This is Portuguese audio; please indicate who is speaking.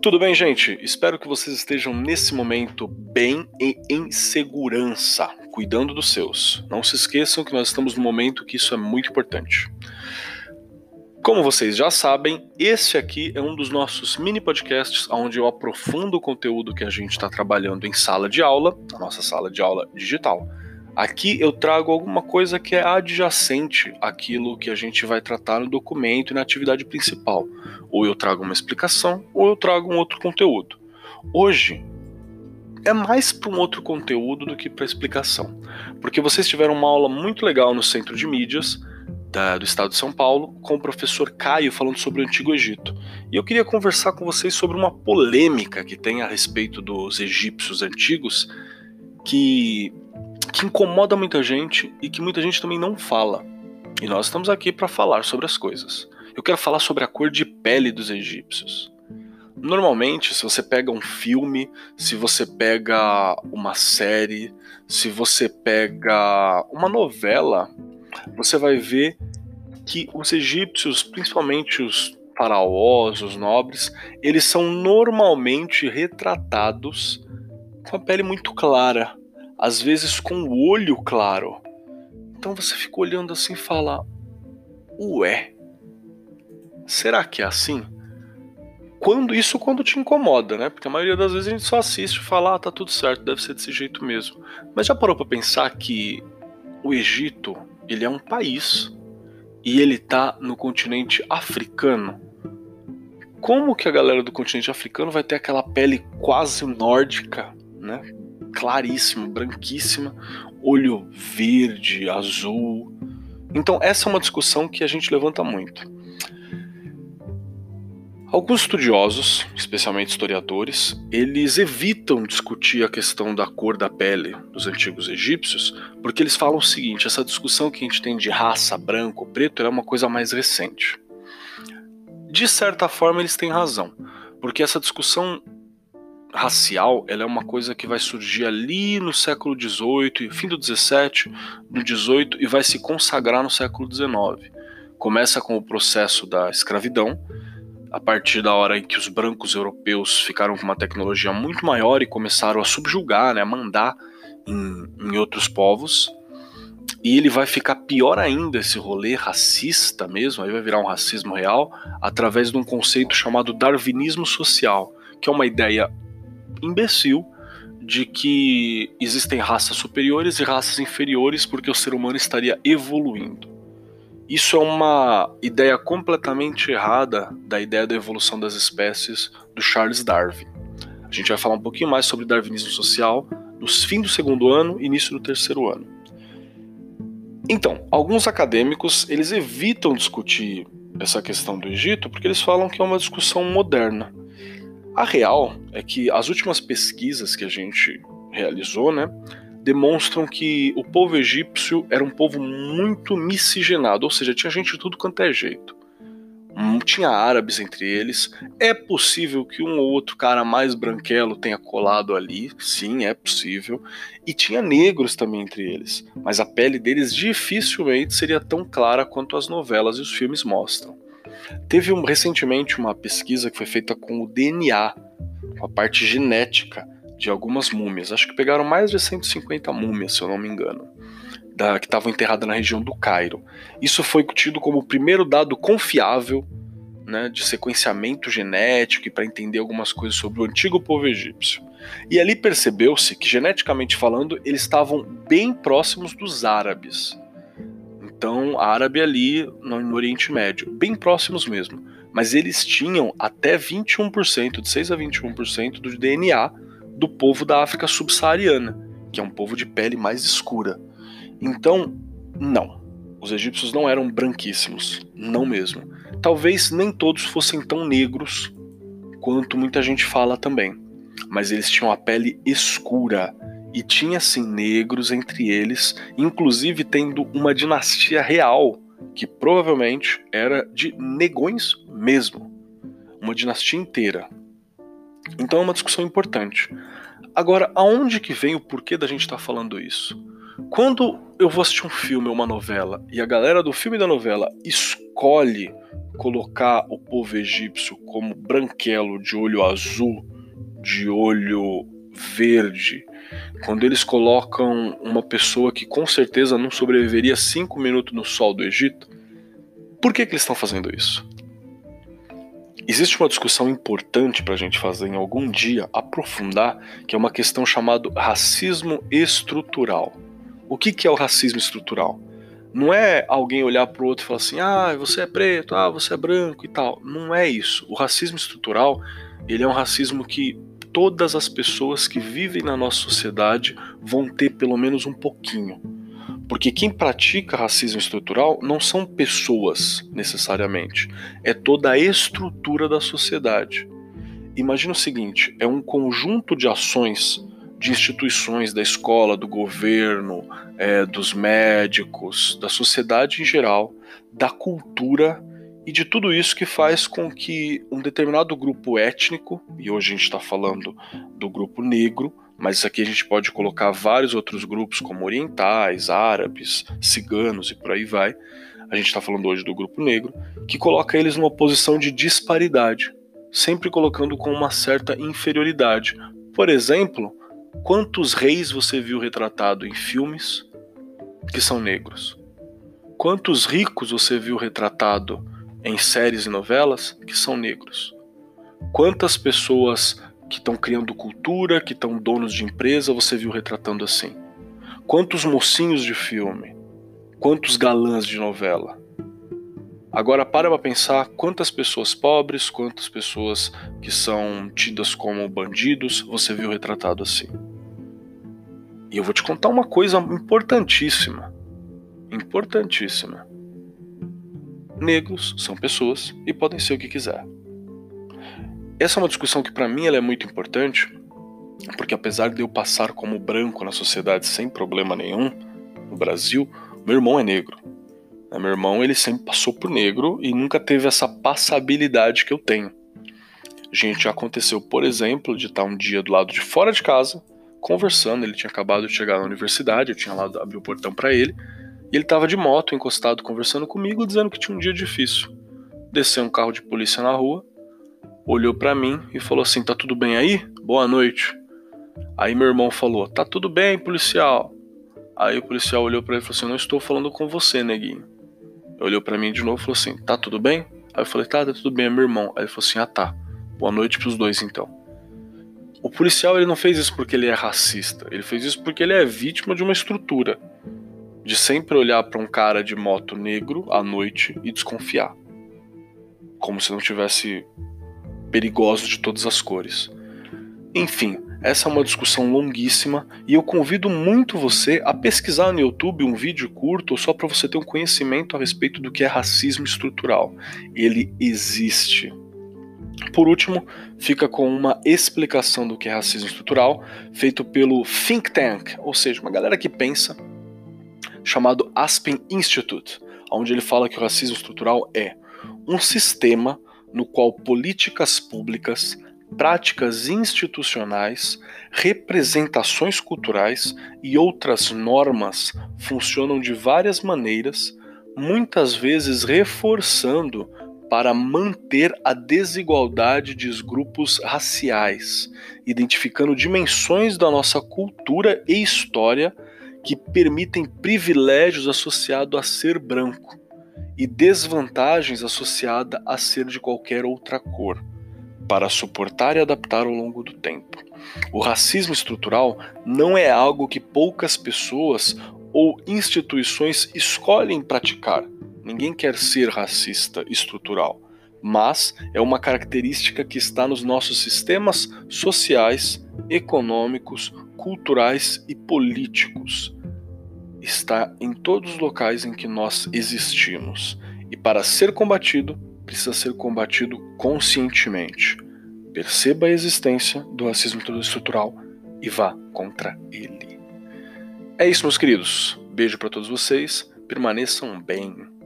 Speaker 1: Tudo bem, gente? Espero que vocês estejam nesse momento bem e em segurança, cuidando dos seus. Não se esqueçam que nós estamos num momento que isso é muito importante. Como vocês já sabem, esse aqui é um dos nossos mini podcasts onde eu aprofundo o conteúdo que a gente está trabalhando em sala de aula, a nossa sala de aula digital. Aqui eu trago alguma coisa que é adjacente àquilo que a gente vai tratar no documento e na atividade principal. Ou eu trago uma explicação, ou eu trago um outro conteúdo. Hoje é mais para um outro conteúdo do que para explicação, porque vocês tiveram uma aula muito legal no Centro de Mídias da, do Estado de São Paulo com o professor Caio falando sobre o Antigo Egito. E eu queria conversar com vocês sobre uma polêmica que tem a respeito dos egípcios antigos que que incomoda muita gente e que muita gente também não fala. E nós estamos aqui para falar sobre as coisas. Eu quero falar sobre a cor de pele dos egípcios. Normalmente, se você pega um filme, se você pega uma série, se você pega uma novela, você vai ver que os egípcios, principalmente os faraós, os nobres, eles são normalmente retratados com a pele muito clara, às vezes com o olho claro. Então você fica olhando assim e fala: Ué, será que é assim? Quando isso quando te incomoda, né? Porque a maioria das vezes a gente só assiste e fala, ah, tá tudo certo, deve ser desse jeito mesmo. Mas já parou para pensar que o Egito, ele é um país e ele tá no continente africano? Como que a galera do continente africano vai ter aquela pele quase nórdica, né? claríssima, branquíssima, olho verde, azul. Então, essa é uma discussão que a gente levanta muito. Alguns estudiosos, especialmente historiadores, eles evitam discutir a questão da cor da pele dos antigos egípcios, porque eles falam o seguinte: essa discussão que a gente tem de raça, branco, preto, é uma coisa mais recente. De certa forma, eles têm razão, porque essa discussão racial ela é uma coisa que vai surgir ali no século XVIII, fim do XVII, no XVIII e vai se consagrar no século XIX. Começa com o processo da escravidão, a partir da hora em que os brancos europeus ficaram com uma tecnologia muito maior e começaram a subjugar, né, a mandar em, em outros povos. E ele vai ficar pior ainda esse rolê racista mesmo, aí vai virar um racismo real, através de um conceito chamado darwinismo social, que é uma ideia imbecil de que existem raças superiores e raças inferiores porque o ser humano estaria evoluindo. Isso é uma ideia completamente errada da ideia da evolução das espécies do Charles Darwin. A gente vai falar um pouquinho mais sobre darwinismo social no fim do segundo ano início do terceiro ano. Então, alguns acadêmicos eles evitam discutir essa questão do Egito porque eles falam que é uma discussão moderna. A real é que as últimas pesquisas que a gente realizou, né, demonstram que o povo egípcio era um povo muito miscigenado, ou seja, tinha gente de tudo quanto é jeito. Hum, tinha árabes entre eles. É possível que um ou outro cara mais branquelo tenha colado ali, sim, é possível. E tinha negros também entre eles, mas a pele deles dificilmente seria tão clara quanto as novelas e os filmes mostram. Teve um, recentemente uma pesquisa que foi feita com o DNA, com a parte genética de algumas múmias. Acho que pegaram mais de 150 múmias, se eu não me engano, da, que estavam enterradas na região do Cairo. Isso foi tido como o primeiro dado confiável né, de sequenciamento genético e para entender algumas coisas sobre o antigo povo egípcio. E ali percebeu-se que, geneticamente falando, eles estavam bem próximos dos árabes. Então, árabe ali no Oriente Médio, bem próximos mesmo. Mas eles tinham até 21%, de 6 a 21% do DNA do povo da África subsaariana, que é um povo de pele mais escura. Então, não. Os egípcios não eram branquíssimos, não mesmo. Talvez nem todos fossem tão negros quanto muita gente fala também, mas eles tinham a pele escura e tinha sim negros entre eles, inclusive tendo uma dinastia real que provavelmente era de negões mesmo, uma dinastia inteira. Então é uma discussão importante. Agora, aonde que vem o porquê da gente estar tá falando isso? Quando eu vou assistir um filme ou uma novela e a galera do filme e da novela escolhe colocar o povo egípcio como branquelo de olho azul, de olho verde, quando eles colocam uma pessoa que com certeza não sobreviveria cinco minutos no sol do Egito, por que, que eles estão fazendo isso? Existe uma discussão importante para a gente fazer em algum dia, aprofundar, que é uma questão chamada racismo estrutural. O que, que é o racismo estrutural? Não é alguém olhar para o outro e falar assim, ah, você é preto, ah, você é branco e tal. Não é isso. O racismo estrutural, ele é um racismo que todas as pessoas que vivem na nossa sociedade vão ter pelo menos um pouquinho. Porque quem pratica racismo estrutural não são pessoas necessariamente, é toda a estrutura da sociedade. Imagina o seguinte: é um conjunto de ações de instituições da escola, do governo, é, dos médicos, da sociedade em geral, da cultura e de tudo isso que faz com que um determinado grupo étnico, e hoje a gente está falando do grupo negro, mas aqui a gente pode colocar vários outros grupos, como orientais, árabes, ciganos e por aí vai. A gente está falando hoje do grupo negro, que coloca eles numa posição de disparidade, sempre colocando com uma certa inferioridade. Por exemplo, Quantos reis você viu retratado em filmes que são negros? Quantos ricos você viu retratado em séries e novelas que são negros? Quantas pessoas que estão criando cultura, que estão donos de empresa, você viu retratando assim? Quantos mocinhos de filme? Quantos galãs de novela? Agora para para pensar quantas pessoas pobres, quantas pessoas que são tidas como bandidos você viu retratado assim. E eu vou te contar uma coisa importantíssima. Importantíssima. Negros são pessoas e podem ser o que quiser. Essa é uma discussão que para mim ela é muito importante, porque apesar de eu passar como branco na sociedade sem problema nenhum no Brasil, meu irmão é negro. Meu irmão ele sempre passou por negro e nunca teve essa passabilidade que eu tenho. Gente, aconteceu, por exemplo, de estar um dia do lado de fora de casa conversando. Ele tinha acabado de chegar na universidade, eu tinha lá o portão para ele. E ele estava de moto, encostado, conversando comigo, dizendo que tinha um dia difícil. Desceu um carro de polícia na rua, olhou para mim e falou assim: Tá tudo bem aí? Boa noite. Aí meu irmão falou: Tá tudo bem, policial. Aí o policial olhou para ele e falou assim: Não estou falando com você, neguinho. Olhou para mim de novo e falou assim: Tá tudo bem? Aí eu falei: Tá, tá tudo bem, é meu irmão. Aí ele falou assim: Ah, tá. Boa noite pros dois então. O policial ele não fez isso porque ele é racista, ele fez isso porque ele é vítima de uma estrutura de sempre olhar para um cara de moto negro à noite e desconfiar, como se não tivesse perigosos de todas as cores. Enfim, essa é uma discussão longuíssima e eu convido muito você a pesquisar no YouTube um vídeo curto só para você ter um conhecimento a respeito do que é racismo estrutural. Ele existe. Por último, fica com uma explicação do que é racismo estrutural, feito pelo Think Tank, ou seja, uma galera que pensa, chamado Aspen Institute, onde ele fala que o racismo estrutural é um sistema no qual políticas públicas, práticas institucionais, representações culturais e outras normas funcionam de várias maneiras, muitas vezes reforçando para manter a desigualdade dos grupos raciais, identificando dimensões da nossa cultura e história que permitem privilégios associados a ser branco e desvantagens associadas a ser de qualquer outra cor, para suportar e adaptar ao longo do tempo. O racismo estrutural não é algo que poucas pessoas ou instituições escolhem praticar Ninguém quer ser racista estrutural, mas é uma característica que está nos nossos sistemas sociais, econômicos, culturais e políticos. Está em todos os locais em que nós existimos. E para ser combatido, precisa ser combatido conscientemente. Perceba a existência do racismo estrutural e vá contra ele. É isso, meus queridos. Beijo para todos vocês. Permaneçam bem.